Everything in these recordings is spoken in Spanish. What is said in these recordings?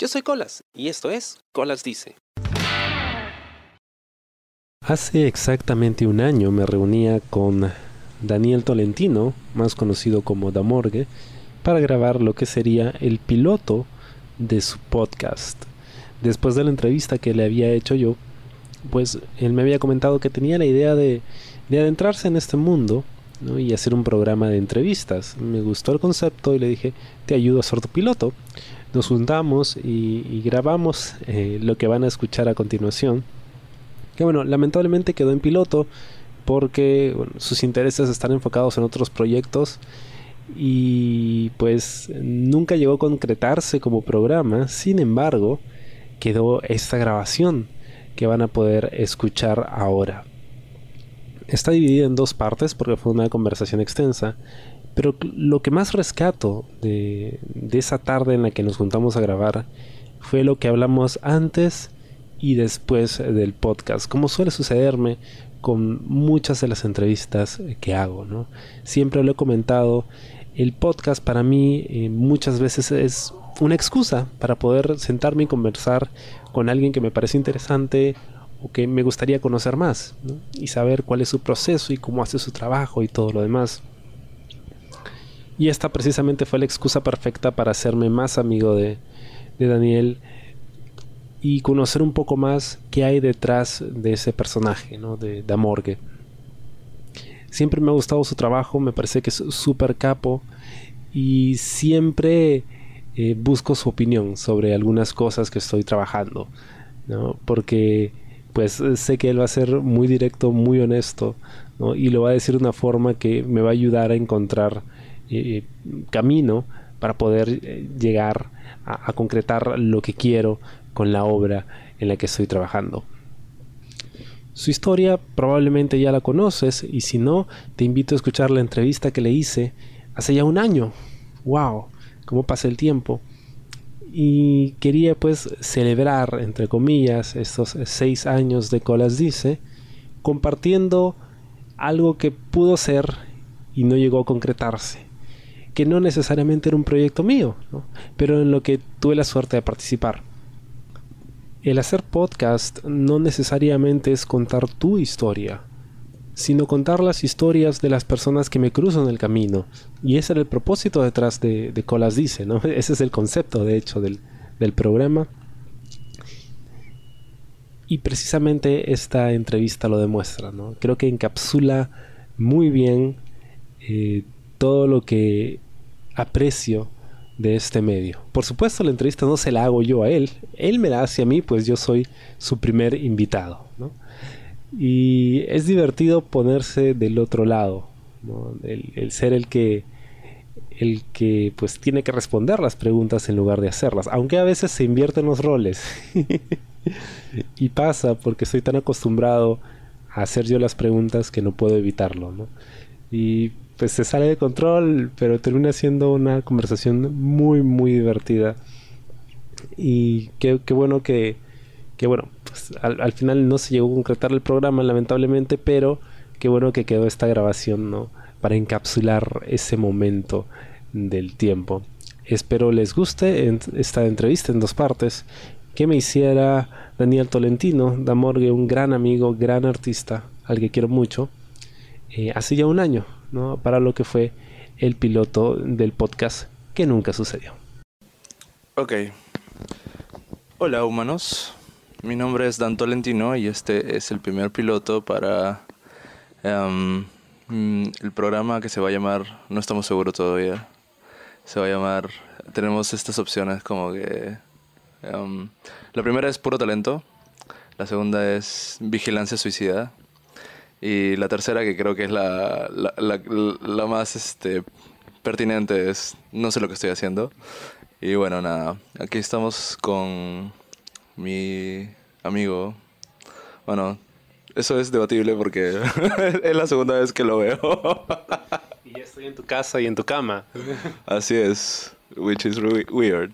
Yo soy Colas y esto es Colas Dice. Hace exactamente un año me reunía con Daniel Tolentino, más conocido como Damorgue, para grabar lo que sería el piloto de su podcast. Después de la entrevista que le había hecho yo, pues él me había comentado que tenía la idea de, adentrarse en este mundo y hacer un programa de entrevistas. Me gustó el concepto y le dije, te ayudo a ser tu piloto. Nos juntamos y, grabamos eh, lo que van a escuchar a continuación. Que bueno, lamentablemente quedó en piloto porque sus intereses están enfocados en otros proyectos y pues nunca llegó a concretarse como programa. Sin embargo, quedó esta grabación que van a poder escuchar ahora. Está dividida en dos partes porque fue una conversación extensa, pero lo que más rescato de, esa tarde en la que nos juntamos a grabar fue lo que hablamos antes y después del podcast, como suele sucederme con muchas de las entrevistas que hago. ¿no? Siempre lo he comentado, el podcast para mí eh, muchas veces es una excusa para poder sentarme y conversar con alguien que me parece interesante o que me gustaría conocer más y saber cuál es su proceso y cómo hace su trabajo y todo lo demás. Y esta precisamente fue la excusa perfecta para hacerme más amigo de, Daniel y conocer un poco más qué hay detrás de ese personaje, ¿no? de, de Amorgue. Siempre me ha gustado su trabajo, me parece que es súper capo y siempre eh, busco su opinión sobre algunas cosas que estoy trabajando, ¿no? Porque pues sé que él va a ser muy directo, muy honesto, ¿no? Y lo va a decir de una forma que me va a ayudar a encontrar camino para poder eh, llegar a, a concretar lo que quiero con la obra en la que estoy trabajando. Su historia probablemente ya la conoces y si no, te invito a escuchar la entrevista que le hice hace ya un año. ¡Wow! cómo pasa el tiempo. Y quería pues celebrar, entre comillas, estos seis años de Colas Dice, compartiendo algo que pudo ser y no llegó a concretarse. Que no necesariamente era un proyecto mío, pero en lo que tuve la suerte de participar. El hacer podcast no necesariamente es contar tu historia, sino contar las historias de las personas que me cruzan el camino. Y ese era el propósito detrás de, Colas Dice, ¿no? Ese es el concepto, de hecho, del, programa. Y precisamente esta entrevista lo demuestra, ¿no? Creo que encapsula muy bien eh, todo lo que aprecio de este medio. Por supuesto, la entrevista no se la hago yo a él, él me la hace a mí, pues yo soy su primer invitado. Y es divertido ponerse del otro lado, el, ser el que, el que pues tiene que responder las preguntas en lugar de hacerlas, aunque a veces se invierten los roles. y pasa porque estoy tan acostumbrado a hacer yo las preguntas que no puedo evitarlo, Y pues se sale de control, pero termina siendo una conversación muy, muy divertida. Y qué, qué bueno que, que bueno, pues al, final no se llegó a concretar el programa lamentablemente, pero qué bueno que quedó esta grabación, ¿no? Para encapsular ese momento del tiempo. Espero les guste esta entrevista en dos partes que me hiciera Daniel Tolentino, Damorgue, un gran amigo, gran artista, al que quiero mucho, eh, hace ya un año, ¿no? Para lo que fue el piloto del podcast que nunca sucedió. Ok. Hola humanos, mi nombre es Dan Tolentino y este es el primer piloto para em, mm, el programa que se va a llamar, no estamos seguros todavía, se va a llamar, tenemos estas opciones como que... Em, la primera es puro talento, la segunda es vigilancia suicida y la tercera que creo que es la, la, la, la más este, pertinente es no sé lo que estoy haciendo. Y bueno, nada, aquí estamos con mi amigo, bueno, eso es debatible porque es la segunda vez que lo veo. y ya estoy en tu casa y en tu cama. Así es, which is weird.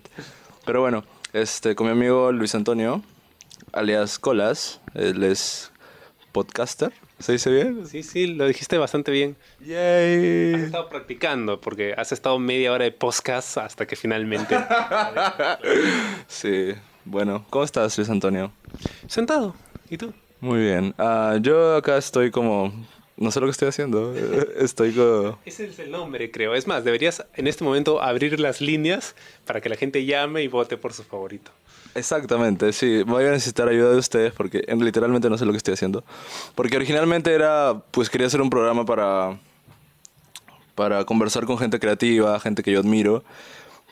Pero bueno, este, con mi amigo Luis Antonio, alias Colas, él es podcaster, ¿Se dice bien? Sí, sí, lo dijiste bastante bien. Has Yay. estado practicando porque has estado media hora de podcast hasta que finalmente... Sí. Bueno, ¿cómo estás, Luis Antonio? Sentado. ¿Y tú? Muy bien. Ah, yo acá estoy como... No sé lo que estoy haciendo. Estoy como... Ese es el nombre, creo. Es más, deberías en este momento abrir las líneas para que la gente llame y vote por su favorito. Exactamente, sí. Voy a necesitar ayuda de ustedes porque en- literalmente no sé lo que estoy haciendo. Porque originalmente era, pues quería hacer un programa para, para conversar con gente creativa, gente que yo admiro.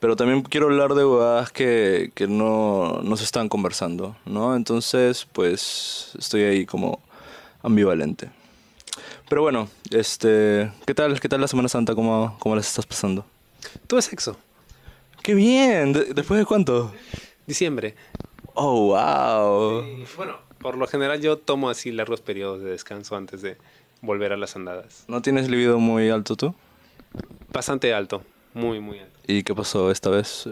Pero también quiero hablar de huevadas que, que no, no se están conversando, ¿no? Entonces, pues estoy ahí como ambivalente. Pero bueno, este, ¿qué tal? ¿Qué tal la Semana Santa? ¿Cómo, cómo las estás pasando? Tuve sexo. ¡Qué bien! ¿De- ¿Después de cuánto? Diciembre. ¡Oh, wow! Y, bueno, por lo general yo tomo así largos periodos de descanso antes de volver a las andadas. ¿No tienes libido muy alto tú? Bastante alto. Muy, muy alto. ¿Y qué pasó esta vez?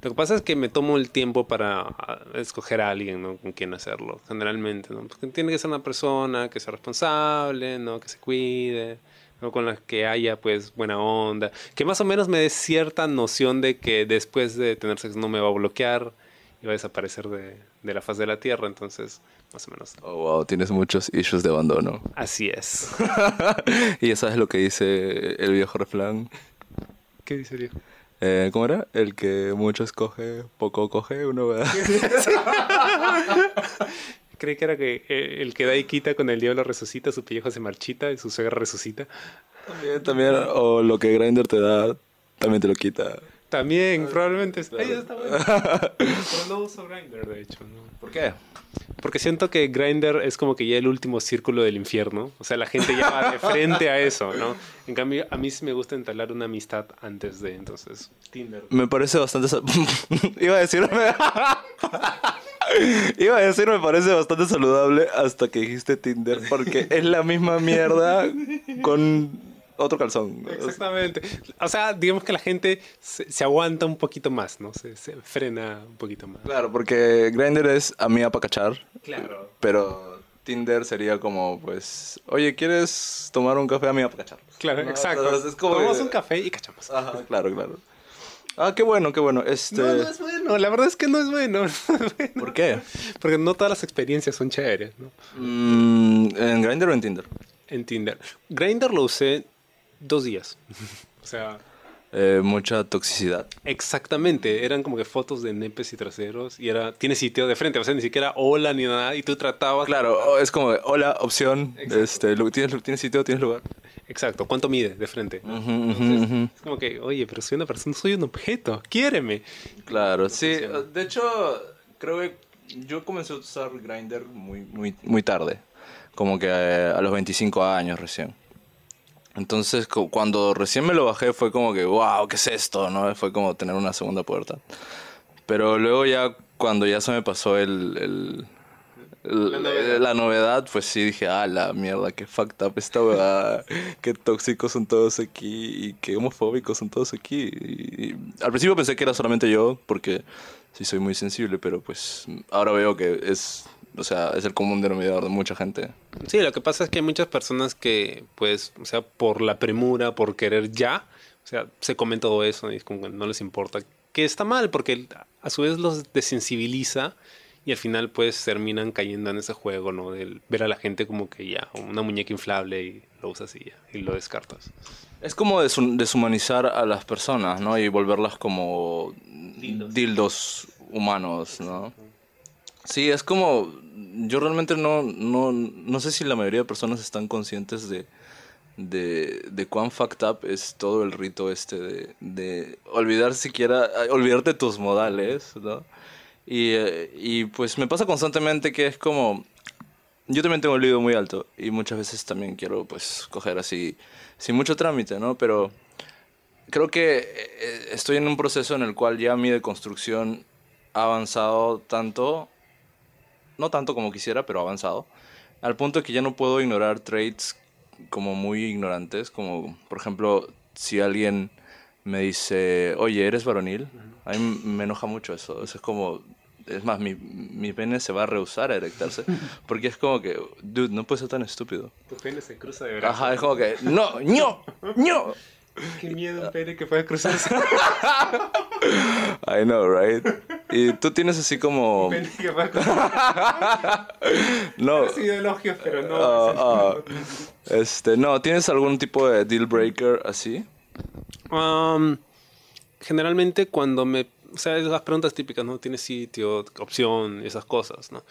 Lo que pasa es que me tomo el tiempo para ah, escoger a alguien ¿no? con quien hacerlo, generalmente. ¿no? Porque tiene que ser una persona que sea responsable, ¿no? que se cuide, con la que haya pues buena onda, que más o menos me dé cierta noción de que después de tener sexo no me va a bloquear y va a desaparecer de, de la faz de la tierra. Entonces, más o menos. Oh, wow, tienes muchos issues de abandono. Así es. y ya sabes lo que dice el viejo refrán. ¿Qué dice Diego? Eh, ¿Cómo era? El que mucho escoge, poco coge, uno ¿verdad? Creí que era que eh, el que da y quita con el diablo resucita, su pellejo se marchita y su suegra resucita. también, también, o lo que Grindr te da, también te lo quita. También, probablemente. Ay, está bueno. Pero no uso Grindr, de hecho. ¿no? ¿Por qué? Porque siento que Grindr es como que ya el último círculo del infierno. O sea, la gente ya va de frente a eso, ¿no? En cambio, a mí sí me gusta entablar una amistad antes de, entonces, Tinder. Me parece bastante... Iba a decir... Iba a decir me parece bastante saludable hasta que dijiste Tinder porque es la misma mierda con otro calzón. Exactamente. O sea, digamos que la gente se, se aguanta un poquito más, ¿no? Se, se frena un poquito más. Claro, porque Grindr es a mí para cachar, Claro. pero Tinder sería como, pues, oye, ¿quieres tomar un café a mí para cachar? Claro, No, exacto. entonces es como Tomamos un café y cachamos. Ajá, claro, claro. Ah, qué bueno, qué bueno. Este... No, no es bueno. La verdad es que no es bueno. ¿Por qué? Porque no todas las experiencias son chéveres, ¿no? Mm, ¿En Grindr o en Tinder? En Tinder. Grindr lo usé dos días. o sea, Eh, mucha toxicidad. exactamente. Eran como que fotos de nepes y traseros. Y era, tiene sitio de frente. O sea, ni siquiera hola ni nada. Y tú tratabas. Claro, oh, es como, hola, opción, Exacto. este, ¿tienes, ¿tienes sitio, tienes lugar? Exacto. ¿Cuánto mide de frente? Ujú. Es como que, oye, pero soy una persona, soy un objeto. Quiéreme. Claro, sí. De hecho, creo que yo comencé a usar Grindr muy, muy, muy tarde. Como que eh, a los 25 años recién. Entonces, cu- cuando recién me lo bajé fue como que, wow, ¿qué es esto? ¿no? Fue como tener una segunda puerta. Pero luego ya, cuando ya se me pasó el... el- el- La novedad. la novedad, pues sí dije, ah, la mierda, qué fucked up esta weá, qué tóxicos son todos aquí y qué homofóbicos son todos aquí. Y, y al principio pensé que era solamente yo, porque sí soy muy sensible, pero pues ahora veo que es, o sea, es el común denominador de mucha gente. Sí, lo que pasa es que hay muchas personas que, pues, o sea, por la premura, por querer ya, o sea, se comen todo eso y es como que no les importa. Que está mal, porque a su vez los desensibiliza y al final, pues, terminan cayendo en ese juego, ¿no? Del ver a la gente como que ya, una muñeca inflable y lo usas y ya, y lo descartas. Es como deshumanizar a las personas, ¿no? Y volverlas como Dildos. dildos humanos, ¿no? Sí, es como... Yo realmente no, no, no sé si la mayoría de personas están conscientes de, de, de cuán fucked up es todo el rito este de, de olvidar siquiera... Olvidarte tus modales, ¿no? Y, eh, y pues me pasa constantemente que es como... Yo también tengo el libido muy alto y muchas veces también quiero pues coger así sin mucho trámite, ¿no? Pero creo que eh, estoy en un proceso en el cual ya mi deconstrucción ha avanzado tanto, no tanto como quisiera, pero avanzado, al punto que ya no puedo ignorar traits como muy ignorantes, como por ejemplo si alguien me dice, oye, ¿eres varonil? A mí me enoja mucho eso, eso es como, es más, mi, mi pene se va a rehusar a erectarse. Porque es como que, dude, no puedes ser tan estúpido. Tu pene se cruza de brazos. Ajá, es como que, no, ño, ño. Qué miedo un pene que pueda cruzarse. I know, right? Y tú tienes así como... pene que pueda cruzarse. No. Ha sido elogios, pero no. ah, ah, este, no, ¿tienes algún tipo de deal breaker así? Um, generalmente cuando me... O sea, las preguntas típicas, ¿no? ¿Tienes sitio, opción, esas cosas, ¿no?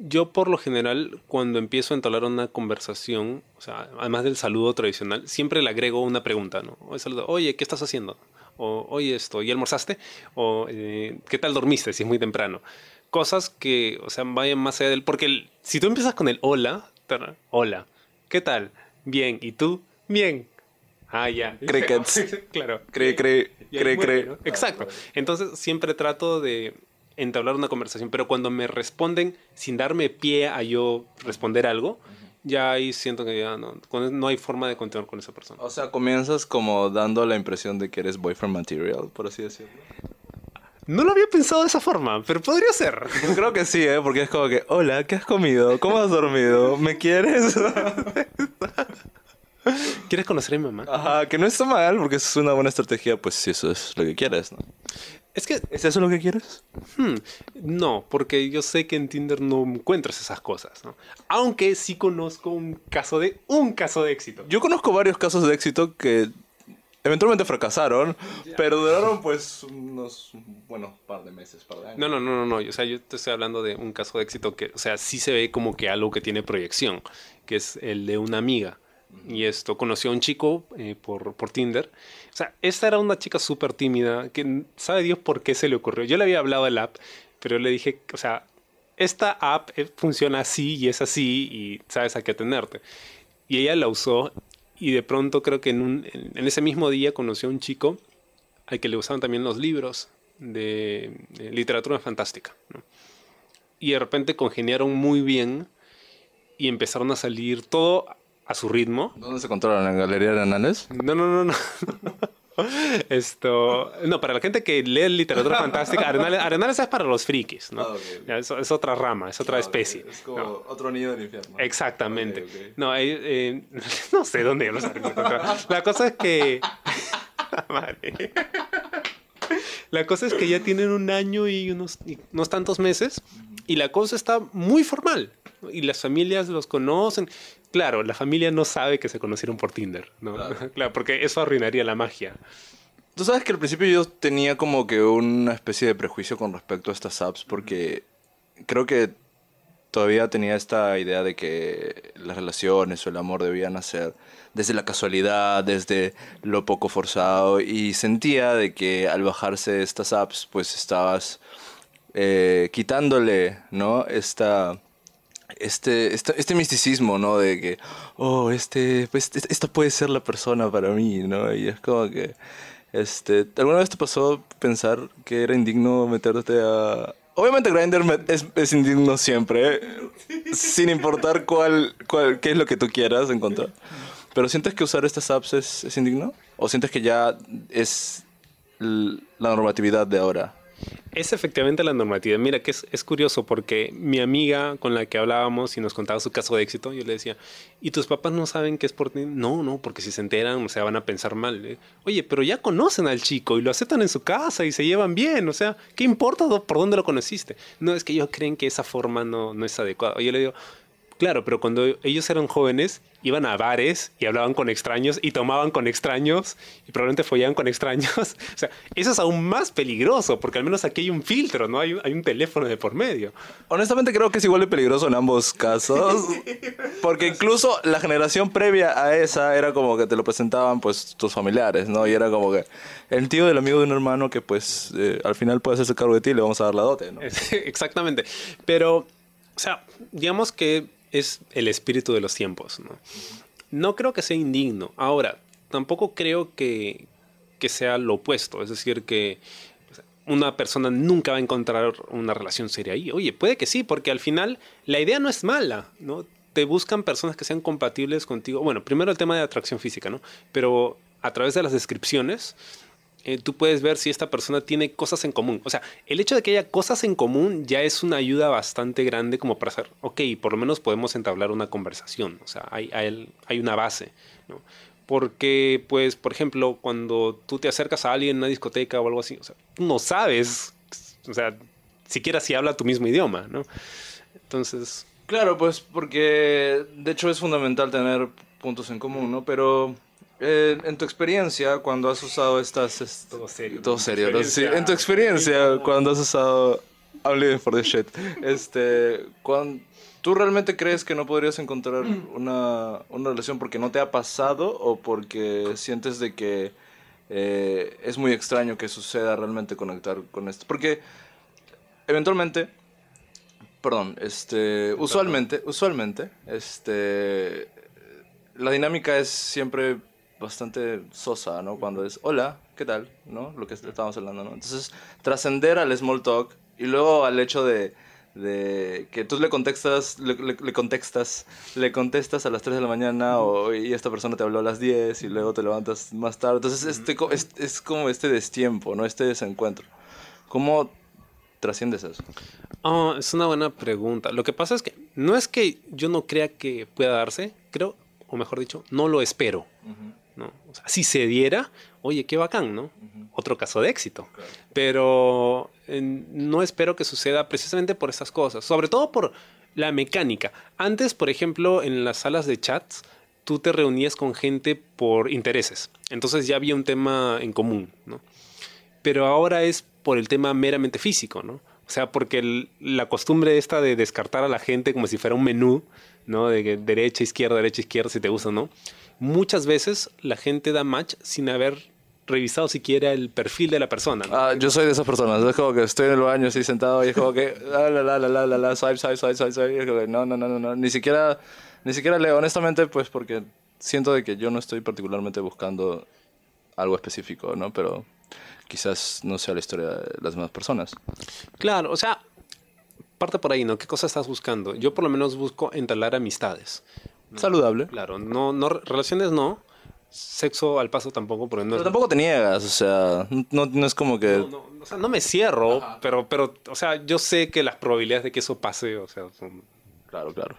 Yo por lo general, cuando empiezo a entablar una conversación, o sea, además del saludo tradicional, siempre le agrego una pregunta, ¿no? Oye, saludo, Oye ¿qué estás haciendo? O, oye, esto, ¿y almorzaste? O, eh, ¿qué tal dormiste? Si es muy temprano. Cosas que, o sea, vayan más allá del... Porque el- si tú empiezas con el hola, tar- hola, ¿qué tal? Bien, ¿y tú? Bien. Ah, ya. Crickets. claro. Cree, cree, cree, cree. ¿no? Exacto. Entonces siempre trato de entablar una conversación, pero cuando me responden sin darme pie a yo responder algo, ya ahí siento que ya no, no hay forma de continuar con esa persona. O sea, comienzas como dando la impresión de que eres boyfriend material, por así decirlo. No lo había pensado de esa forma, pero podría ser. Yo creo que sí, ¿eh? Porque es como que, hola, ¿qué has comido? ¿Cómo has dormido? ¿Me quieres? ¿Quieres conocer a mi mamá? Ajá, que no está mal, porque es una buena estrategia, pues si eso es lo que quieres, ¿no? Es que ¿Es eso lo que quieres? Hmm, no, porque yo sé que en Tinder no encuentras esas cosas, ¿no? Aunque sí conozco un caso de un caso de éxito. Yo conozco varios casos de éxito que eventualmente fracasaron, pero duraron pues unos, bueno, par de meses, par de años. No, no, no, no, no. O sea, yo te estoy hablando de un caso de éxito que, o sea, sí se ve como que algo que tiene proyección, que es el de una amiga. Y esto conoció a un chico eh, por, por Tinder. O sea, esta era una chica súper tímida, que sabe Dios por qué se le ocurrió. Yo le había hablado del app, pero le dije, o sea, esta app eh, funciona así y es así y sabes a qué atenerte. Y ella la usó y de pronto creo que en, un- en- ese mismo día conoció a un chico al que le gustaban también los libros de, de literatura fantástica. Y de repente congeniaron muy bien y empezaron a salir todo a su ritmo. ¿Dónde se encontraron? ¿En Galería de Anales? No, no, no, no. Esto, no, para la gente que lee literatura fantástica, Arenales, Arenales es para los frikis, ¿no? Ah, Es, es otra rama, es otra especie. Es como ¿no? otro nido del infierno. Exactamente. No, eh, eh, no sé dónde los La cosa es que. Madre. La cosa es que ya tienen un año y unos, y unos tantos meses y la cosa está muy formal. Y las familias los conocen. Claro, la familia no sabe que se conocieron por Tinder, ¿no? Claro. Claro, porque eso arruinaría la magia. Tú sabes que al principio yo tenía como que una especie de prejuicio con respecto a estas apps porque creo que todavía tenía esta idea de que las relaciones o el amor debían nacer desde la casualidad, desde lo poco forzado y sentía de que al bajarse estas apps pues estabas eh, quitándole, ¿no? Esta este, este, este misticismo, ¿no? De que, oh, este, pues, este- esta puede ser la persona para mí, ¿no? Y es como que, este, ¿alguna vez te pasó pensar que era indigno meterte a... Obviamente Grindr es, es indigno siempre, ¿eh? sin importar cuál, cuál, qué es lo que tú quieras encontrar. Pero ¿sientes que usar estas apps es, es indigno? ¿O sientes que ya es la normatividad de ahora? Es efectivamente la normatividad. Mira que es, curioso porque mi amiga con la que hablábamos y nos contaba su caso de éxito, yo le decía, ¿y tus papás no saben que es por ti? No, no, porque si se enteran, o sea, van a pensar mal. ¿eh? Oye, pero ya conocen al chico y lo aceptan en su casa y se llevan bien. O sea, ¿qué importa por dónde lo conociste? No, es que ellos creen que esa forma no, no es adecuada. Yo le digo, claro, pero cuando ellos eran jóvenes, iban a bares y hablaban con extraños y tomaban con extraños y probablemente follaban con extraños. O sea, eso es aún más peligroso porque al menos aquí hay un filtro, ¿no? Hay un, hay un teléfono de por medio. Honestamente creo que es igual de peligroso en ambos casos. Porque incluso la generación previa a esa era como que te lo presentaban pues tus familiares, ¿no? Y era como que el tío del amigo de un hermano que pues eh, al final puede hacerse cargo de ti y le vamos a dar la dote, ¿no? Exactamente. Pero, o sea, digamos que es el espíritu de los tiempos, ¿no? No creo que sea indigno. Ahora, tampoco creo que, que sea lo opuesto. Es decir, que una persona nunca va a encontrar una relación seria ahí. Oye, puede que sí, porque al final la idea no es mala, ¿no? Te buscan personas que sean compatibles contigo. Bueno, primero el tema de atracción física, ¿no? Pero a través de las descripciones, eh, tú puedes ver si esta persona tiene cosas en común. O sea, el hecho de que haya cosas en común ya es una ayuda bastante grande como para hacer, ok, por lo menos podemos entablar una conversación. O sea, hay, hay, una base. ¿no? Porque, pues, por ejemplo, cuando tú te acercas a alguien en una discoteca o algo así, o sea, no sabes, o sea, siquiera si habla tu mismo idioma, ¿no? Entonces... Claro, pues porque de hecho es fundamental tener puntos en común, ¿no? Pero eh, en tu experiencia, cuando has usado estas... est- Todo serio. Todo serio. ¿no? Sí, en tu experiencia, cuando has usado... I'm living for this shit. Este, cuando, ¿Tú realmente crees que no podrías encontrar una, una relación porque no te ha pasado o porque sientes de que eh, es muy extraño que suceda realmente conectar con esto? Porque eventualmente, perdón, este, usualmente, usualmente, este, la dinámica es siempre bastante sosa, ¿no? Cuando es, hola, ¿qué tal? ¿No? Lo que estábamos hablando, ¿no? Entonces, trascender al small talk y luego al hecho de, de que tú le contestas, le, le- le contestas, le contestas a las 3 de la mañana o, y esta persona te habló a las 10 y luego te levantas más tarde. Entonces, este, es, es como este destiempo, ¿no? Este desencuentro. ¿Cómo trasciendes eso? Oh, es una buena pregunta. Lo que pasa es que no es que yo no crea que pueda darse, creo, o mejor dicho, no lo espero. ¿No? O sea, si se diera, oye, qué bacán, ¿no? Otro caso de éxito. Pero eh, no espero que suceda precisamente por esas cosas, sobre todo por la mecánica. Antes, por ejemplo, en las salas de chats, tú te reunías con gente por intereses. Entonces ya había un tema en común, ¿no? pero ahora es por el tema meramente físico, ¿no? O sea, porque el- la costumbre esta de descartar a la gente como si fuera un menú, ¿no? De derecha, izquierda, derecha, izquierda, si te gusta, ¿no? Muchas veces la gente da match sin haber revisado siquiera el perfil de la persona. ¿no? Ah, yo soy de esas personas. Es como que estoy en el baño así sentado y es como que la la la la la la la swipe swipe swipe swipe swipe. que no no no no no ni siquiera ni siquiera leo honestamente pues porque siento de que yo no estoy particularmente buscando algo específico, ¿no? Pero quizás no sea la historia de las demás personas. Claro, o sea, parte por ahí, ¿no? ¿Qué cosa estás buscando? Yo por lo menos busco entablar amistades. Saludable. Claro, no, no relaciones no, sexo al paso tampoco, porque no Pero es tampoco te niegas, o sea, no, no es como que No, no, o sea, no me cierro, pero, pero, o sea, yo sé que las probabilidades de que eso pase, o sea, son... claro, claro.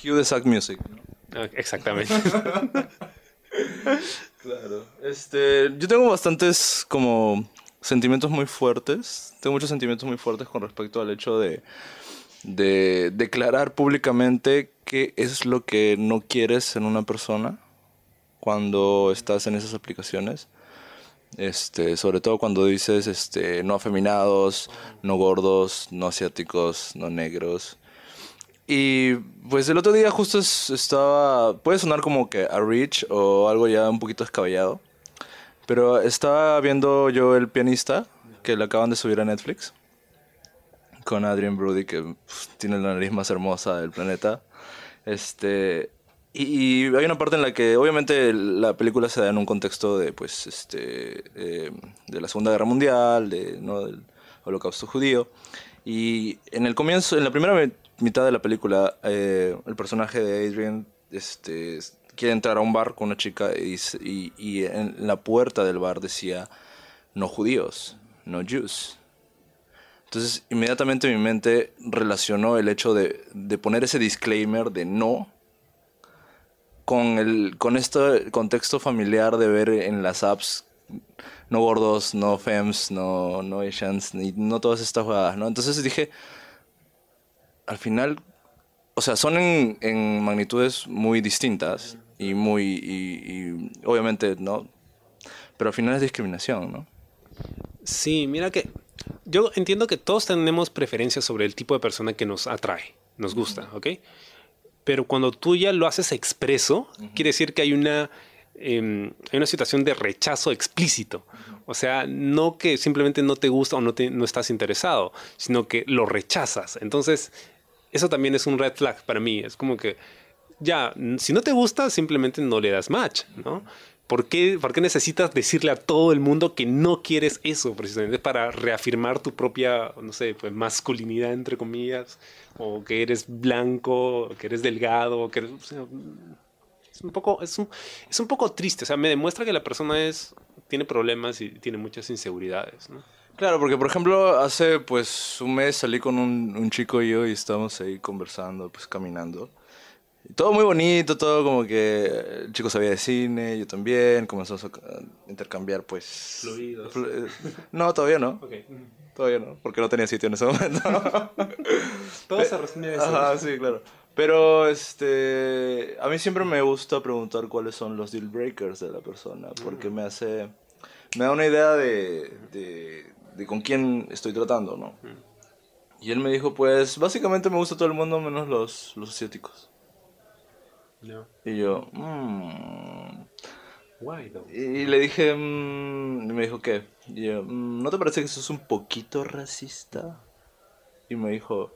Cue the sack music. ah, Exactamente. Claro. Este, yo tengo bastantes como sentimientos muy fuertes. Tengo muchos sentimientos muy fuertes con respecto al hecho de, de declarar públicamente qué es lo que no quieres en una persona cuando estás en esas aplicaciones. Este, sobre todo cuando dices este, no afeminados, no gordos, no asiáticos, no negros. Y pues el otro día justo es- estaba, puede sonar como que a Rich o algo ya un poquito descabellado, pero estaba viendo yo el pianista que le acaban de subir a Netflix con Adrian Brody que pf, tiene la nariz más hermosa del planeta. Este y, y hay una parte en la que obviamente la película se da en un contexto de pues este eh, de la Segunda Guerra Mundial, de no del Holocausto judío. Y en el comienzo, en la primera mitad de la película, eh, el personaje de Adrian este, quiere entrar a un bar con una chica y, y, en la puerta del bar decía, no judíos, no Jews. Entonces, inmediatamente mi mente relacionó el hecho de, de poner ese disclaimer de no con, el, con este contexto familiar de ver en las apps no gordos, no fems, no, no Asians, ni, no todas estas jugadas, ¿no? Entonces dije, al final, o sea, son en, en magnitudes muy distintas y muy, y, y obviamente, ¿no? Pero al final es discriminación, ¿no? Sí, mira que yo entiendo que todos tenemos preferencias sobre el tipo de persona que nos atrae, nos gusta, ¿ok? Pero cuando tú ya lo haces expreso, quiere decir que hay una, em, hay una situación de rechazo explícito. O sea, no que simplemente no te gusta o no, te, no estás interesado, sino que lo rechazas. Entonces, eso también es un red flag para mí. Es como que, ya, si no te gusta, simplemente no le das match, ¿no? ¿Por qué, ¿Por qué necesitas decirle a todo el mundo que no quieres eso precisamente para reafirmar tu propia, no sé, pues masculinidad entre comillas? O que eres blanco, que eres delgado, que eres... Es un poco, es un, es un poco triste. O sea, me demuestra que la persona es, tiene problemas y tiene muchas inseguridades, ¿no? Claro, porque por ejemplo, hace pues un mes salí con un, un chico y yo y estábamos ahí conversando, pues caminando. Y todo muy bonito, todo como que el chico sabía de cine, yo también, comenzamos a intercambiar pues... Fluidos. flu- no, todavía no, Ok. todavía no, porque no tenía sitio en ese momento. Todo se resume eso. Ajá, sí, claro. Pero este, a mí siempre me gusta preguntar cuáles son los deal breakers de la persona, porque me hace, me da una idea de, de, de con quién estoy tratando, ¿no? Y él me dijo, pues básicamente me gusta todo el mundo menos los, los asiáticos. No. Y yo, mmm. Why, though? Y le dije, mm, y me dijo, ¿qué? Y yo, "Mm, ¿no te parece que eso es un poquito racista? Y me dijo,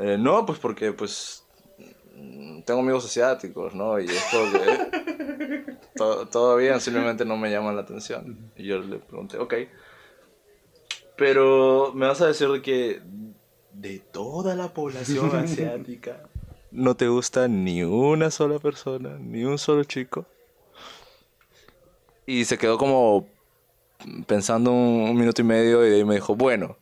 "Eh, no, pues porque, pues, mm, tengo amigos asiáticos, ¿no? Y es como que to- todo bien, simplemente no me llaman la atención. Y yo le pregunté, ok. Pero me vas a decir de que de toda la población asiática no te gusta ni una sola persona, ni un solo chico. Y se quedó como pensando un, un minuto y medio y de ahí me dijo, bueno,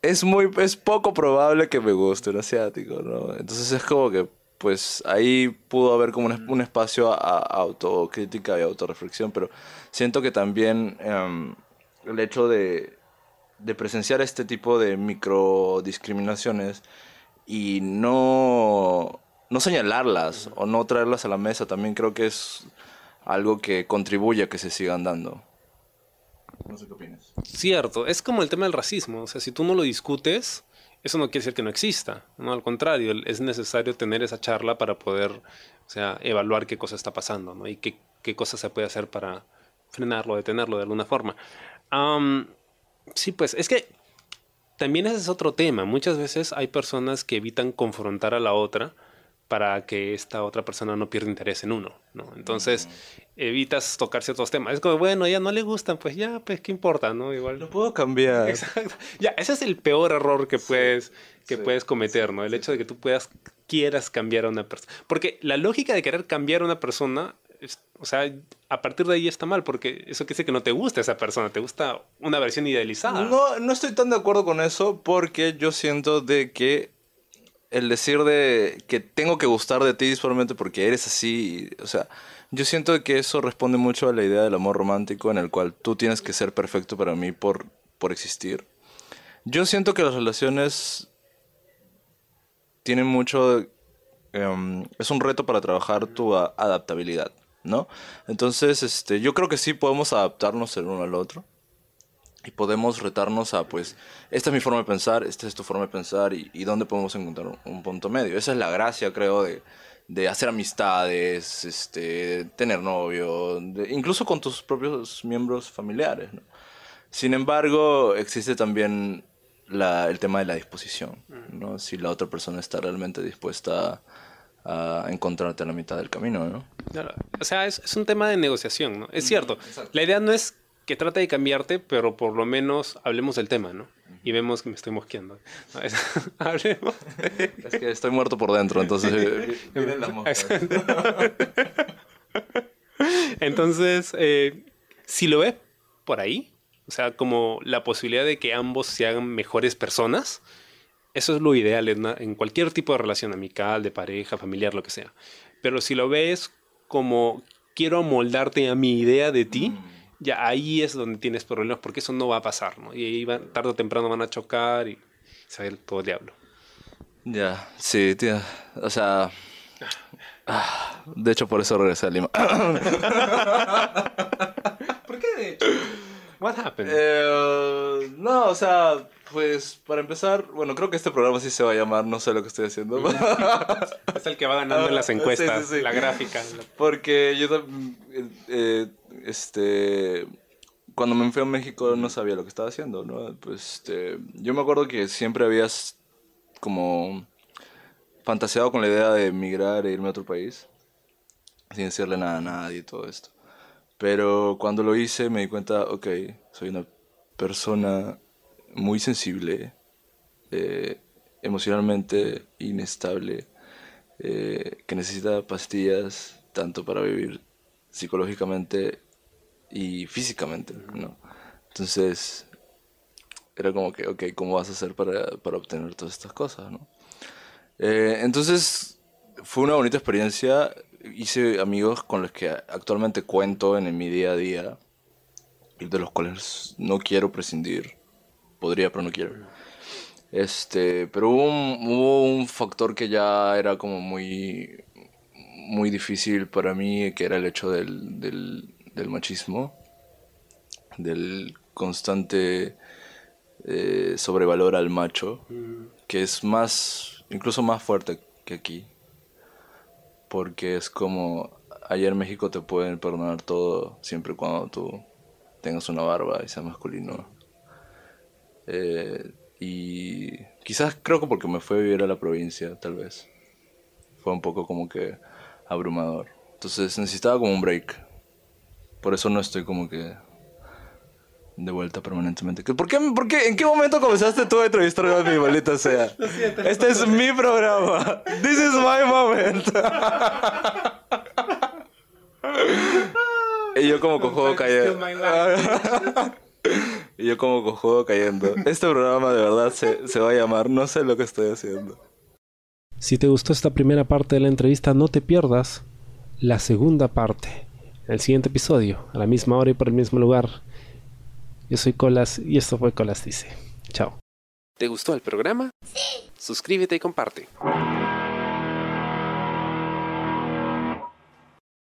es muy es poco probable que me guste un asiático, ¿no? Entonces es como que pues ahí pudo haber como un, un espacio a, a autocrítica y autorreflexión, pero siento que también em, el hecho de, de presenciar este tipo de microdiscriminaciones y no, no señalarlas o no traerlas a la mesa también creo que es algo que contribuye a que se sigan dando. No sé qué opinas. Cierto, es como el tema del racismo. O sea, si tú no lo discutes, eso no quiere decir que no exista. No, al contrario, es necesario tener esa charla para poder, o sea, evaluar qué cosa está pasando, ¿no? Y qué, qué cosa se puede hacer para frenarlo, detenerlo de alguna forma. Sí, pues, es que también ese es otro tema. Muchas veces hay personas que evitan confrontar a la otra para que esta otra persona no pierda interés en uno, ¿no? Entonces, evitas tocar ciertos temas. Es como, bueno, ya no le gustan, pues ya, pues, ¿qué importa, no? Igual. Lo puedo cambiar. Exacto. Ya, ese es el peor error que puedes, que sí, puedes cometer, ¿no? El hecho de que tú puedas, quieras cambiar a una persona. Porque la lógica de querer cambiar a una persona, o sea, a partir de ahí está mal, porque eso quiere decir que no te gusta esa persona, te gusta una versión idealizada. No, no estoy tan de acuerdo con eso porque yo siento de que el decir de que tengo que gustar de ti solamente porque eres así, o sea, yo siento que eso responde mucho a la idea del amor romántico en el cual tú tienes que ser perfecto para mí por, por existir. Yo siento que las relaciones tienen mucho... em, es un reto para trabajar tu adaptabilidad, ¿no? Entonces, este, yo creo que sí podemos adaptarnos el uno al otro y podemos retarnos a, pues, esta es mi forma de pensar, esta es tu forma de pensar y, y dónde podemos encontrar un, un punto medio. Esa es la gracia, creo, de, de hacer amistades, este, tener novio, incluso con tus propios miembros familiares, ¿no? Sin embargo, existe también la- el tema de la disposición, ¿no? Si la otra persona está realmente dispuesta a, a encontrarte a la mitad del camino, ¿no? Claro. O sea, es, es un tema de negociación, ¿no? Es cierto. La idea no es que trate de cambiarte, pero por lo menos hablemos del tema, ¿no? Y vemos que me estoy mosqueando. No, es- hablemos. Es que estoy muerto por dentro, entonces... eh, vienen las moscas. Entonces, eh, si lo ves por ahí, o sea, como la posibilidad de que ambos se hagan mejores personas, eso es lo ideal en, una- en cualquier tipo de relación amical, de pareja, familiar, lo que sea. Pero si lo ves como quiero amoldarte a mi idea de ti, ya ahí es donde tienes problemas porque eso no va a pasar, ¿no? Y ahí van- tarde o temprano van a chocar y se va todo el diablo. Ya, sí, tío. O sea. ah, De hecho, por eso regresé a Lima. ¿Por qué de hecho? What happened? Eh, no, o sea, pues para empezar, bueno, creo que este programa sí se va a llamar No sé lo que estoy haciendo. es el que va ganando en las Ah, sí, encuestas, sí, sí. la gráfica. Porque yo eh, eh, este cuando me fui a México no sabía lo que estaba haciendo, ¿no? Pues este, yo me acuerdo que siempre habías como fantaseado con la idea de emigrar e irme a otro país sin decirle nada a nadie y todo esto. Pero cuando lo hice me di cuenta, ok, soy una persona muy sensible, eh, emocionalmente inestable, eh, que necesita pastillas tanto para vivir psicológicamente y físicamente, ¿no? Entonces, era como que, ok, ¿cómo vas a hacer para, para obtener todas estas cosas, no? Eh, entonces, fue una bonita experiencia. Hice amigos con los que actualmente cuento en, mi día a día y de los cuales no quiero prescindir. Podría, pero no quiero. Este, pero hubo un, factor que ya era como muy, muy difícil para mí, que era el hecho del, del, del machismo, del constante eh, sobrevalor al macho, que es más, incluso más fuerte que aquí. Porque es como, allá en México te pueden perdonar todo siempre y cuando tú tengas una barba y seas masculino. Eh, y quizás creo que porque me fui a vivir a la provincia, tal vez. Fue un poco como que abrumador. Entonces necesitaba como un break. Por eso no estoy como que de vuelta permanentemente. ¿Por qué, por qué, ¿En qué momento comenzaste tú a entrevistarme a mi maldita sea? este es mi programa. This is my moment. y yo como cojudo cayendo. y yo como cojudo cayendo. Este programa de verdad se, se va a llamar No sé lo que estoy haciendo. Si te gustó esta primera parte de la entrevista, no te pierdas la segunda parte. El siguiente episodio, a la misma hora y por el mismo lugar. Yo soy Colas y esto fue Colas Dice. Chao. ¿Te gustó el programa? Sí. Suscríbete y comparte.